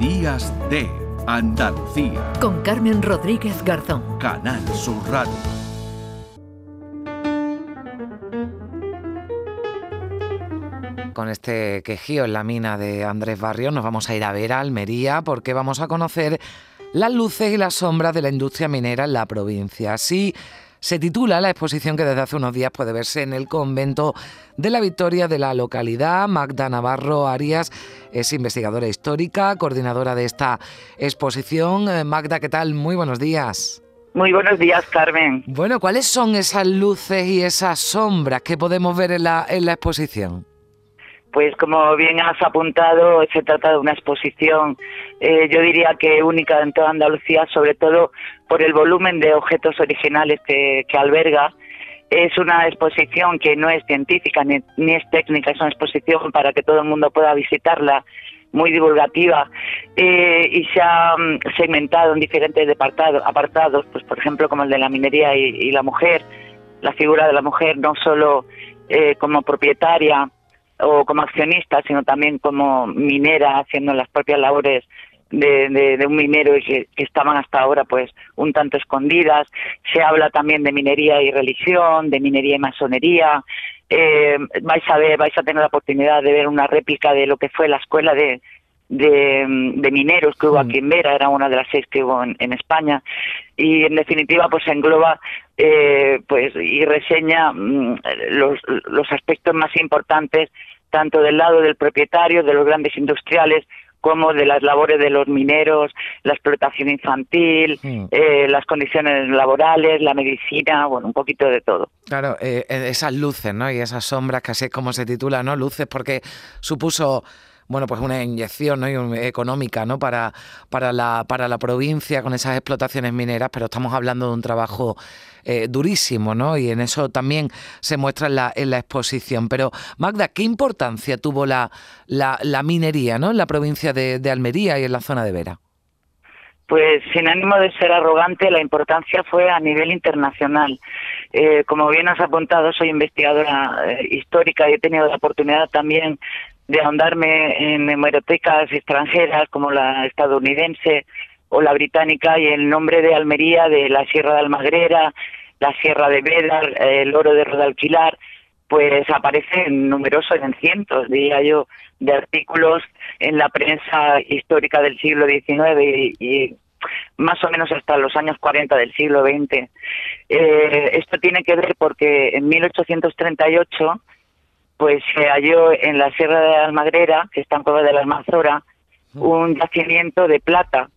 Días de Andalucía. Con Carmen Rodríguez Garzón. Canal Sur Radio. Con este quejío en la mina de Andrés Barrio nos vamos a ir a ver a Almería porque vamos a conocer las luces y las sombras de la industria minera en la provincia. Así se titula la exposición que desde hace unos días puede verse en el convento de la Victoria de la localidad. Magda Navarro Arias es investigadora histórica, coordinadora de esta exposición. Eh, Magda, ¿qué tal? Muy buenos días. Muy buenos días, Carmen. Bueno, ¿cuáles son esas luces y esas sombras que podemos ver en la, en la exposición? Pues como bien has apuntado, se trata de una exposición, eh, yo diría que única en toda Andalucía, sobre todo por el volumen de objetos originales que, alberga. Es una exposición que no es científica ni, es técnica, es una exposición para que todo el mundo pueda visitarla, muy divulgativa, eh, y se ha mm, segmentado en diferentes apartados, apartados, pues por ejemplo como el de la minería y, la mujer, la figura de la mujer no solo eh, como propietaria, o como accionista, sino también como minera, haciendo las propias labores de, de, un minero y que, estaban hasta ahora pues un tanto escondidas. Se habla también de minería y religión, de minería y masonería. Eh, vais a ver, vais a tener la oportunidad de ver una réplica de lo que fue la escuela de, de, mineros que hubo aquí en Vera, era una de las seis que hubo en, España, y en definitiva pues engloba eh, pues y reseña mm, los, los aspectos más importantes tanto del lado del propietario, de los grandes industriales, como de las labores de los mineros, la explotación infantil, eh, las condiciones laborales, la medicina, bueno, un poquito de todo. Claro, eh, esas luces, ¿no? Y esas sombras, que así es como se titula, ¿no? Luces, porque supuso bueno, pues una inyección ¿no? económica ¿no? para, para, la, para la provincia con esas explotaciones mineras, pero estamos hablando de un trabajo eh, durísimo, ¿no? Y en eso también se muestra en la, en la exposición. Pero, Magda, ¿qué importancia tuvo la, la, minería ¿no? en la provincia de, Almería y en la zona de Vera? Pues sin ánimo de ser arrogante, la importancia fue a nivel internacional. Eh, como bien has apuntado, soy investigadora eh, histórica y he tenido la oportunidad también de ahondarme en hemerotecas extranjeras como la estadounidense o la británica y el nombre de Almería, de la Sierra de Almagrera, la Sierra de Bédar, el oro de Rodalquilar, pues aparece en numerosos, en cientos, diría yo, de artículos en la prensa histórica del siglo XIX y, más o menos hasta los años 40 del siglo XX. Eh, esto tiene que ver porque en 1838 pues se halló en la Sierra de Almagrera, que está en Cueva de la Almanzora, un yacimiento de plata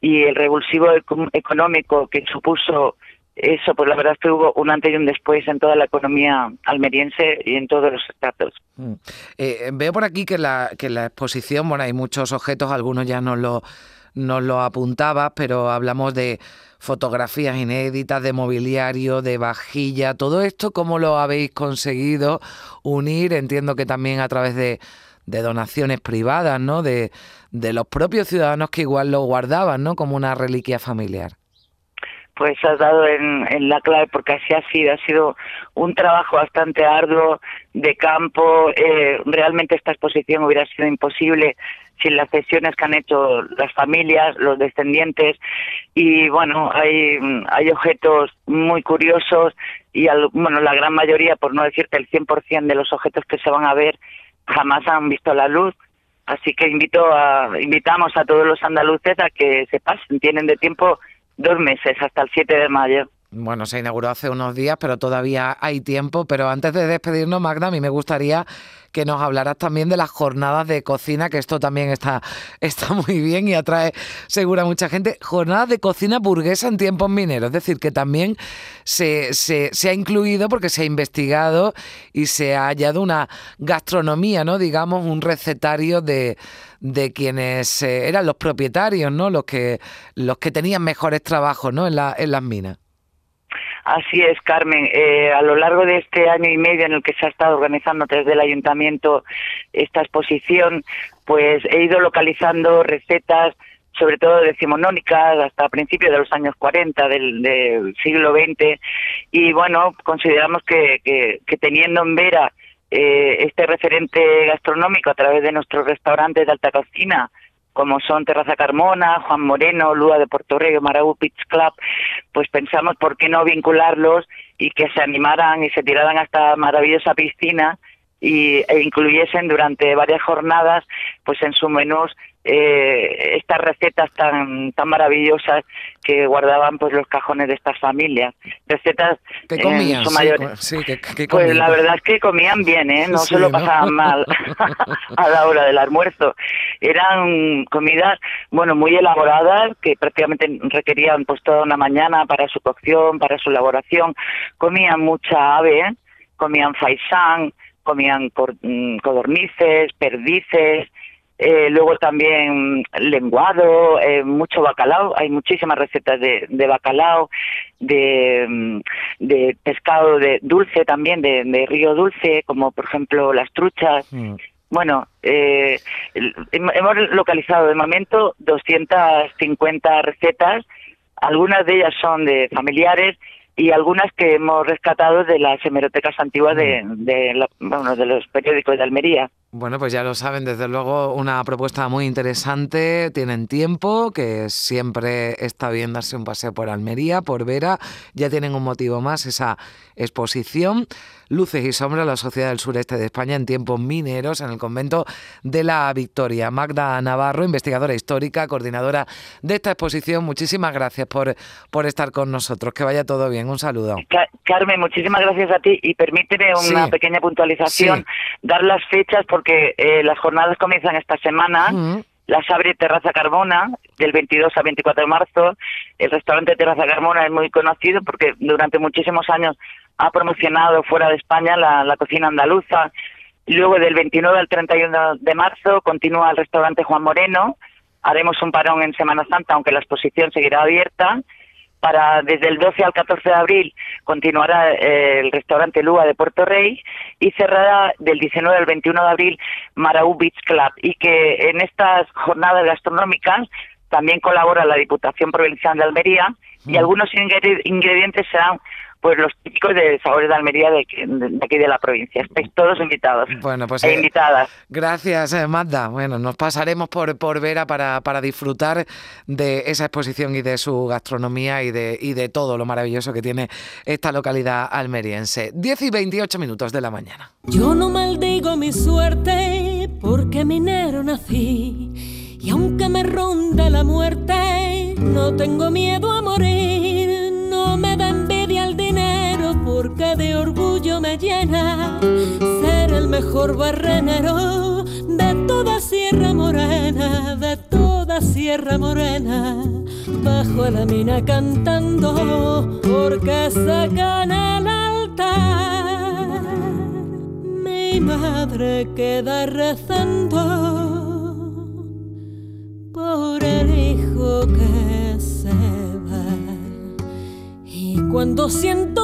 y el revulsivo económico que supuso eso, pues la verdad es que hubo un antes y un después en toda la economía almeriense y en todos los estratos. Mm. Eh, veo por aquí que la, que la exposición, bueno, hay muchos objetos, algunos ya nos lo, nos lo apuntabas, pero hablamos de fotografías inéditas, de mobiliario, de vajilla, todo esto, ¿cómo lo habéis conseguido unir? Entiendo que también a través de, donaciones privadas, ¿no? De, de los propios ciudadanos que igual lo guardaban, ¿no? Como una reliquia familiar pues has dado en, en, la clave porque así ha sido, ha sido un trabajo bastante arduo de campo, eh, realmente esta exposición hubiera sido imposible sin las cesiones que han hecho las familias, los descendientes y bueno, hay, hay objetos muy curiosos y bueno, la gran mayoría, por no decirte el 100% de los objetos que se van a ver jamás han visto la luz, así que invito a, invitamos a todos los andaluces a que se pasen, tienen de tiempo dos meses, hasta el 7 de mayo. Bueno, se inauguró hace unos días, pero todavía hay tiempo. Pero antes de despedirnos, Magda, a mí me gustaría que nos hablaras también de las jornadas de cocina, que esto también está, está muy bien y atrae seguro a mucha gente. Jornadas de cocina burguesa en tiempos mineros, es decir, que también se, se, se, ha incluido porque se ha investigado y se ha hallado una gastronomía, ¿no? Digamos, un recetario de, de quienes eh, eran los propietarios, ¿no? Los que, los que tenían mejores trabajos, ¿no? En, la, en las minas. Así es, Carmen. Eh, a lo largo de este año y medio en el que se ha estado organizando desde el ayuntamiento esta exposición, pues he ido localizando recetas, sobre todo decimonónicas, hasta principios de los años 40 del, siglo XX. Y bueno, consideramos que, que, teniendo en Vera eh, este referente gastronómico a través de nuestros restaurantes de alta cocina, como son Terraza Carmona, Juan Moreno, Lua de Puerto Rey, Marabú Beach Club, pues pensamos por qué no vincularlos y que se animaran y se tiraran a esta maravillosa piscina y, e incluyesen durante varias jornadas pues en sus menús eh, estas recetas tan tan maravillosas que guardaban pues los cajones de estas familias. Recetas que comían pues la verdad es que comían bien eh no se lo pasaban mal a la hora del almuerzo. Eran comidas bueno muy elaboradas que prácticamente requerían pues toda una mañana para su cocción para su elaboración. Comían mucha ave comían faisán comían mm, codornices perdices eh, luego también lenguado, eh, mucho bacalao, hay muchísimas recetas de, de bacalao, de, mm, de, pescado de dulce también, de, río dulce, como por ejemplo las truchas. Mm. Bueno, eh, hemos localizado de momento 250 recetas, algunas de ellas son de familiares y algunas que hemos rescatado de las hemerotecas antiguas de, mm. de, bueno, de los periódicos de Almería. Bueno, pues ya lo saben, desde luego una propuesta muy interesante. Tienen tiempo, que siempre está bien darse un paseo por Almería, por Vera. Ya tienen un motivo más, esa exposición. Luces y sombras, la sociedad del sureste de España en tiempos mineros, en el convento de la Victoria. Magda Navarro, investigadora histórica, coordinadora de esta exposición. Muchísimas gracias por, por estar con nosotros. Que vaya todo bien. Un saludo. Carmen, muchísimas gracias a ti y permíteme una pequeña puntualización, dar las fechas por porque eh, las jornadas comienzan esta semana. Las abre Terraza Carbona del 22 al 24 de marzo. El restaurante Terraza Carbona es muy conocido porque durante muchísimos años ha promocionado fuera de España la, cocina andaluza. Luego del 29 al 31 de marzo continúa el restaurante Juan Moreno. Haremos un parón en Semana Santa, aunque la exposición seguirá abierta para desde el 12 al 14 de abril continuará eh, el restaurante Lua de Puerto Rey y cerrará del 19 al 21 de abril Maraú Beach Club y que en estas jornadas gastronómicas también colabora la Diputación Provincial de Almería y mm. algunos ingredientes serán pues los típicos de sabores de Almería de, aquí de la provincia. Estáis todos invitados. Bueno, pues e eh, invitadas. Gracias, eh, Magda. Bueno, nos pasaremos por, por Vera para, para disfrutar de esa exposición y de su gastronomía y de, y de todo lo maravilloso que tiene esta localidad almeriense. 10 y 28 minutos de la mañana. Yo no maldigo mi suerte porque minero nací. Y aunque me ronde la muerte, no tengo miedo a llena ser el mejor barrenero de toda Sierra Morena, de toda Sierra Morena. Bajo la mina cantando porque sacan el altar. Mi madre queda rezando por el hijo que se cuando siento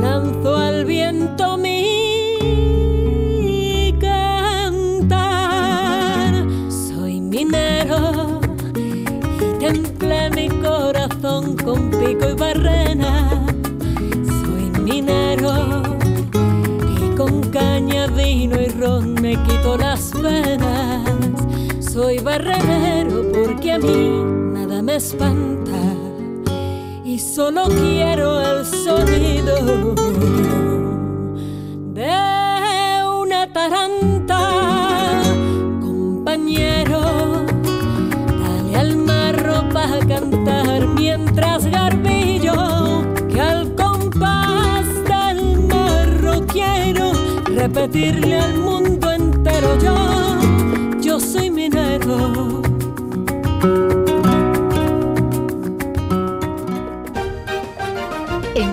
lanzo al viento mi cantar. Soy minero y temple mi corazón con pico y barrena. Soy minero y con caña, vino y ron me quito las penas. Soy barrenero porque a mí nada me espanta solo quiero el sonido de una taranta, compañero. Dale al marro para cantar mientras garbillo, que al compás del marro quiero repetirle al mundo entero yo, yo soy minero.